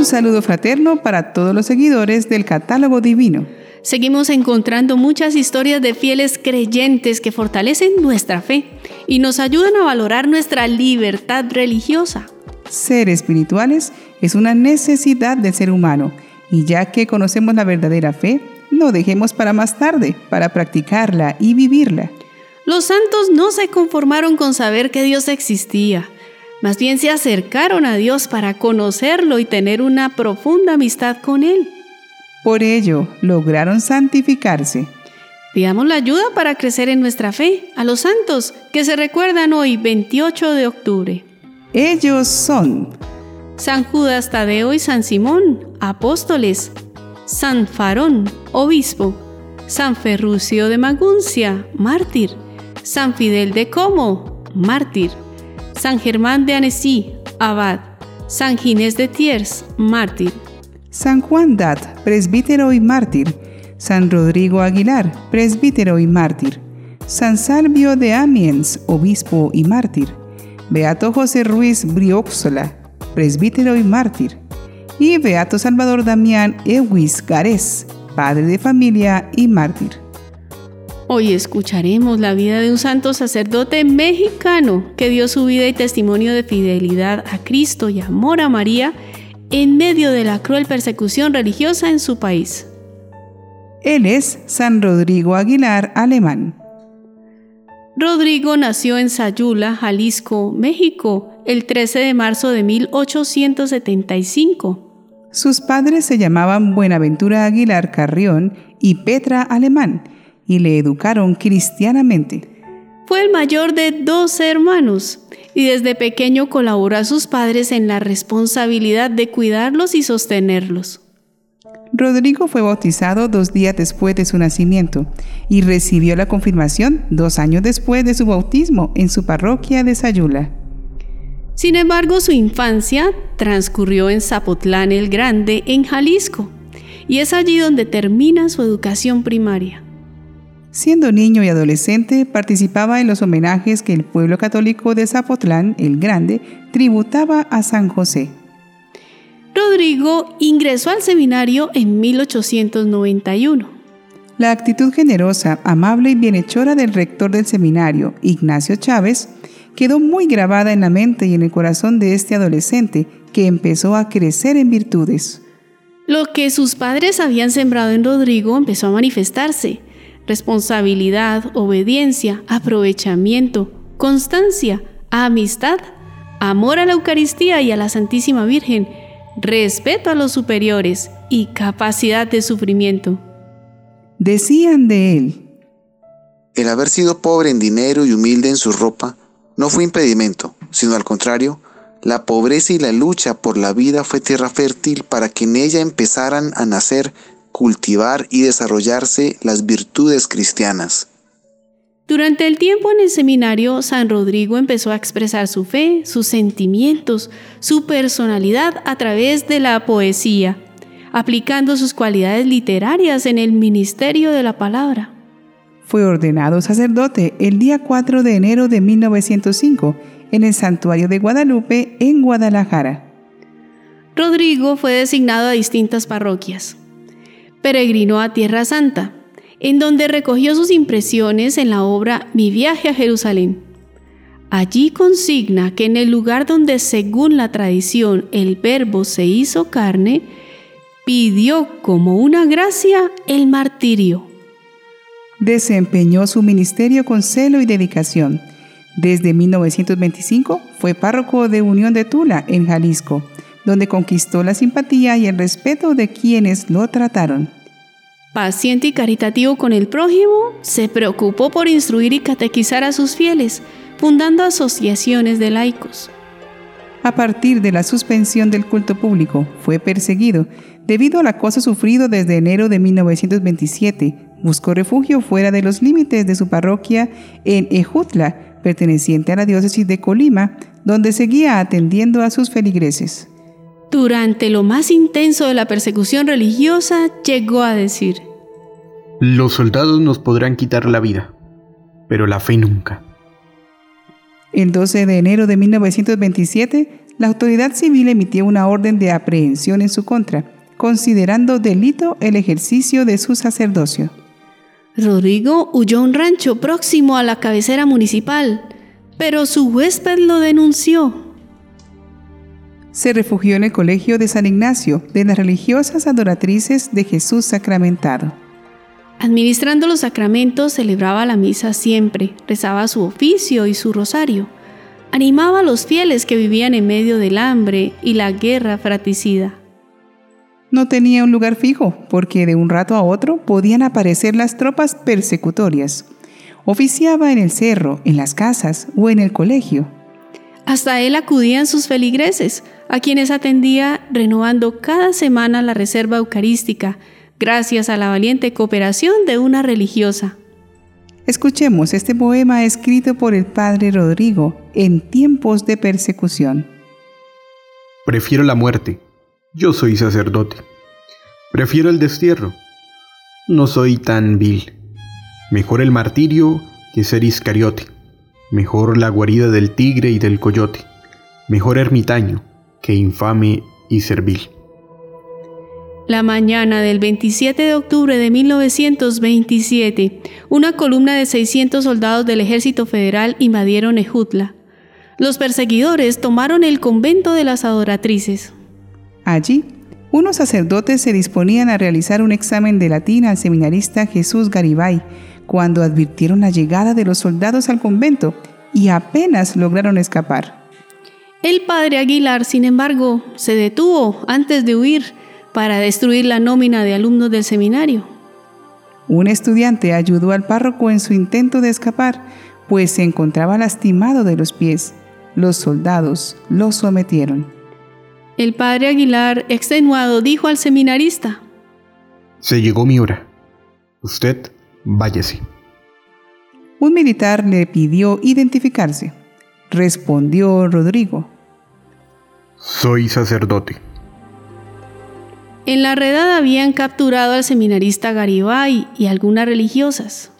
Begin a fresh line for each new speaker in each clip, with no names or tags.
Un saludo fraterno para todos los seguidores del catálogo divino.
Seguimos encontrando muchas historias de fieles creyentes que fortalecen nuestra fe y nos ayudan a valorar nuestra libertad religiosa.
Ser espirituales es una necesidad del ser humano y ya que conocemos la verdadera fe, no dejemos para más tarde, para practicarla y vivirla.
Los santos no se conformaron con saber que Dios existía, más bien se acercaron a Dios para conocerlo y tener una profunda amistad con Él.
Por ello, lograron santificarse.
Pidamos la ayuda para crecer en nuestra fe a los santos que se recuerdan hoy 28 de octubre.
Ellos son
San Judas Tadeo y San Simón, apóstoles, San Farón, obispo, San Ferrucio de Maguncia, mártir, San Fidel de Como, mártir, San Germán de Annecy, abad, San Ginés de Tiers, mártir.
San Juan Dat, presbítero y mártir, San Rodrigo Aguilar, presbítero y mártir, San Salvio de Amiens, obispo y mártir, Beato José Ruiz Brioxola, presbítero y mártir, y Beato Salvador Damián Ewis Garés, padre de familia y mártir.
Hoy escucharemos la vida de un santo sacerdote mexicano que dio su vida y testimonio de fidelidad a Cristo y amor a María en medio de la cruel persecución religiosa en su país.
Él es San Rodrigo Aguilar Alemán.
Rodrigo nació en Sayula, Jalisco, México, el 13 de marzo de 1875.
Sus padres se llamaban Buenaventura Aguilar Carrión y Petra Alemán y le educaron cristianamente.
Fue el mayor de dos hermanos y desde pequeño colaboró a sus padres en la responsabilidad de cuidarlos y sostenerlos.
Rodrigo fue bautizado dos días después de su nacimiento y recibió la confirmación dos años después de su bautismo en su parroquia de Sayula.
Sin embargo, su infancia transcurrió en Zapotlán el Grande, en Jalisco, y es allí donde termina su educación primaria.
Siendo niño y adolescente, participaba en los homenajes que el pueblo católico de Zapotlán, el Grande, tributaba a San José.
Rodrigo ingresó al seminario en 1891.
La actitud generosa, amable y bienhechora del rector del seminario, Ignacio Chávez, quedó muy grabada en la mente y en el corazón de este adolescente que empezó a crecer en virtudes.
Lo que sus padres habían sembrado en Rodrigo empezó a manifestarse responsabilidad, obediencia, aprovechamiento, constancia, amistad, amor a la Eucaristía y a la Santísima Virgen, respeto a los superiores y capacidad de sufrimiento.
Decían de él,
el haber sido pobre en dinero y humilde en su ropa no fue impedimento, sino al contrario, la pobreza y la lucha por la vida fue tierra fértil para que en ella empezaran a nacer cultivar y desarrollarse las virtudes cristianas.
Durante el tiempo en el seminario, San Rodrigo empezó a expresar su fe, sus sentimientos, su personalidad a través de la poesía, aplicando sus cualidades literarias en el ministerio de la palabra.
Fue ordenado sacerdote el día 4 de enero de 1905 en el Santuario de Guadalupe en Guadalajara.
Rodrigo fue designado a distintas parroquias peregrinó a Tierra Santa, en donde recogió sus impresiones en la obra Mi viaje a Jerusalén. Allí consigna que en el lugar donde según la tradición el verbo se hizo carne, pidió como una gracia el martirio.
Desempeñó su ministerio con celo y dedicación. Desde 1925 fue párroco de Unión de Tula, en Jalisco, donde conquistó la simpatía y el respeto de quienes lo trataron.
Paciente y caritativo con el prójimo, se preocupó por instruir y catequizar a sus fieles, fundando asociaciones de laicos.
A partir de la suspensión del culto público, fue perseguido debido al acoso sufrido desde enero de 1927. Buscó refugio fuera de los límites de su parroquia en Ejutla, perteneciente a la diócesis de Colima, donde seguía atendiendo a sus feligreses.
Durante lo más intenso de la persecución religiosa, llegó a decir,
Los soldados nos podrán quitar la vida, pero la fe nunca.
El 12 de enero de 1927, la autoridad civil emitió una orden de aprehensión en su contra, considerando delito el ejercicio de su sacerdocio.
Rodrigo huyó a un rancho próximo a la cabecera municipal, pero su huésped lo denunció.
Se refugió en el colegio de San Ignacio de las religiosas adoratrices de Jesús sacramentado.
Administrando los sacramentos, celebraba la misa siempre, rezaba su oficio y su rosario. Animaba a los fieles que vivían en medio del hambre y la guerra fratricida.
No tenía un lugar fijo, porque de un rato a otro podían aparecer las tropas persecutorias. Oficiaba en el cerro, en las casas o en el colegio.
Hasta él acudían sus feligreses, a quienes atendía renovando cada semana la reserva eucarística, gracias a la valiente cooperación de una religiosa.
Escuchemos este poema escrito por el padre Rodrigo en tiempos de persecución.
Prefiero la muerte. Yo soy sacerdote. Prefiero el destierro. No soy tan vil. Mejor el martirio que ser iscariote. Mejor la guarida del tigre y del coyote. Mejor ermitaño que infame y servil.
La mañana del 27 de octubre de 1927, una columna de 600 soldados del ejército federal invadieron Ejutla. Los perseguidores tomaron el convento de las adoratrices.
Allí, unos sacerdotes se disponían a realizar un examen de latín al seminarista Jesús Garibay, cuando advirtieron la llegada de los soldados al convento y apenas lograron escapar.
El padre Aguilar, sin embargo, se detuvo antes de huir para destruir la nómina de alumnos del seminario.
Un estudiante ayudó al párroco en su intento de escapar, pues se encontraba lastimado de los pies. Los soldados lo sometieron.
El padre Aguilar, extenuado, dijo al seminarista,
Se llegó mi hora. Usted váyase.
Un militar le pidió identificarse. Respondió Rodrigo.
Soy sacerdote.
En la redada habían capturado al seminarista Garibay y algunas religiosas.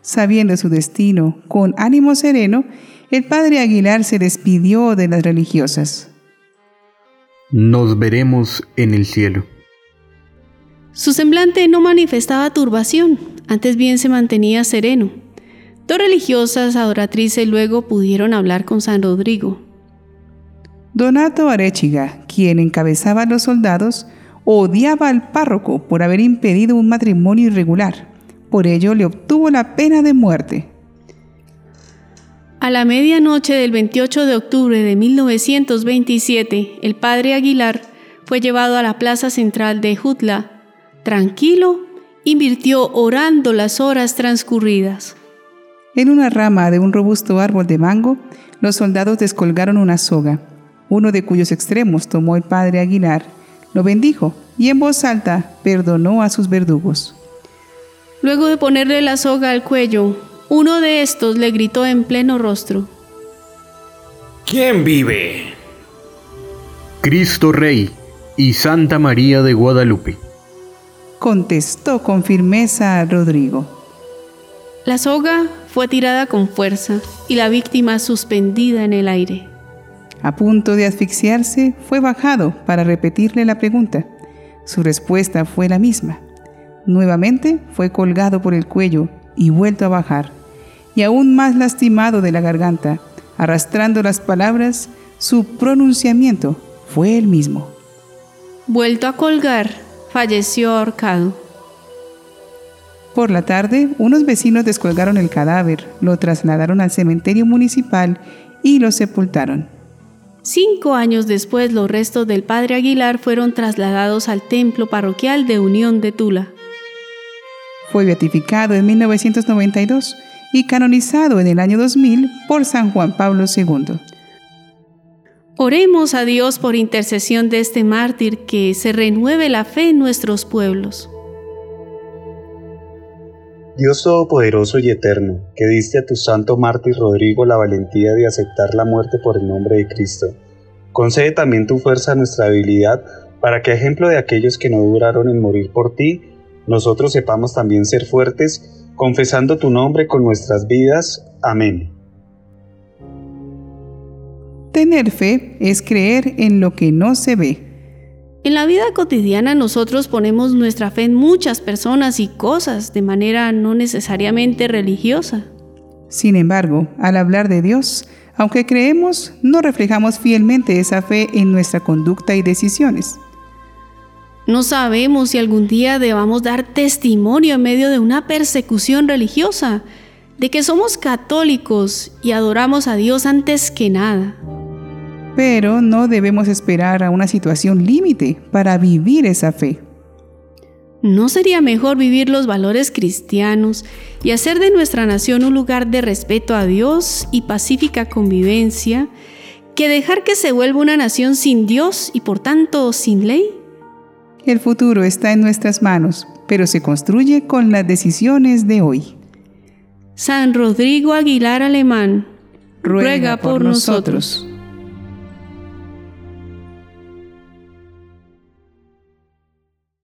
Sabiendo su destino, con ánimo sereno, el padre Aguilar se despidió de las religiosas.
Nos veremos en el cielo.
Su semblante no manifestaba turbación, antes bien se mantenía sereno. Dos religiosas adoratrices luego pudieron hablar con San Rodrigo.
Donato Arechiga, quien encabezaba a los soldados, odiaba al párroco por haber impedido un matrimonio irregular. Por ello le obtuvo la pena de muerte.
A la medianoche del 28 de octubre de 1927, el padre Aguilar fue llevado a la plaza central de Jutla. Tranquilo, invirtió orando las horas transcurridas.
En una rama de un robusto árbol de mango, los soldados descolgaron una soga, uno de cuyos extremos tomó el padre Aguilar, lo bendijo y en voz alta perdonó a sus verdugos.
Luego de ponerle la soga al cuello, uno de estos le gritó en pleno rostro.
¿Quién vive?
Cristo Rey y Santa María de Guadalupe.
Contestó con firmeza Rodrigo.
La soga fue tirada con fuerza y la víctima suspendida en el aire.
A punto de asfixiarse, fue bajado para repetirle la pregunta. Su respuesta fue la misma. Nuevamente fue colgado por el cuello y vuelto a bajar, y aún más lastimado de la garganta, arrastrando las palabras, su pronunciamiento fue el mismo.
Vuelto a colgar, falleció ahorcado.
Por la tarde, unos vecinos descolgaron el cadáver, lo trasladaron al cementerio municipal y lo sepultaron.
Cinco años después, los restos del padre Aguilar fueron trasladados al templo parroquial de Unión de Tula.
Fue beatificado en 1992 y canonizado en el año 2000 por San Juan Pablo II.
Oremos a Dios por intercesión de este mártir que se renueve la fe en nuestros pueblos.
Dios Todopoderoso y Eterno, que diste a tu santo mártir Rodrigo la valentía de aceptar la muerte por el nombre de Cristo, concede también tu fuerza a nuestra habilidad para que, ejemplo de aquellos que no duraron en morir por ti, nosotros sepamos también ser fuertes, confesando tu nombre con nuestras vidas. Amén.
Tener fe es creer en lo que no se ve.
En la vida cotidiana nosotros ponemos nuestra fe en muchas personas y cosas de manera no necesariamente religiosa.
Sin embargo, al hablar de Dios, aunque creemos, no reflejamos fielmente esa fe en nuestra conducta y decisiones.
No sabemos si algún día debamos dar testimonio en medio de una persecución religiosa, de que somos católicos y adoramos a Dios antes que nada.
Pero no debemos esperar a una situación límite para vivir esa fe.
¿No sería mejor vivir los valores cristianos y hacer de nuestra nación un lugar de respeto a Dios y pacífica convivencia que dejar que se vuelva una nación sin Dios y por tanto sin ley?
El futuro está en nuestras manos, pero se construye con las decisiones de hoy.
San Rodrigo Aguilar Alemán, ruega, por, nosotros.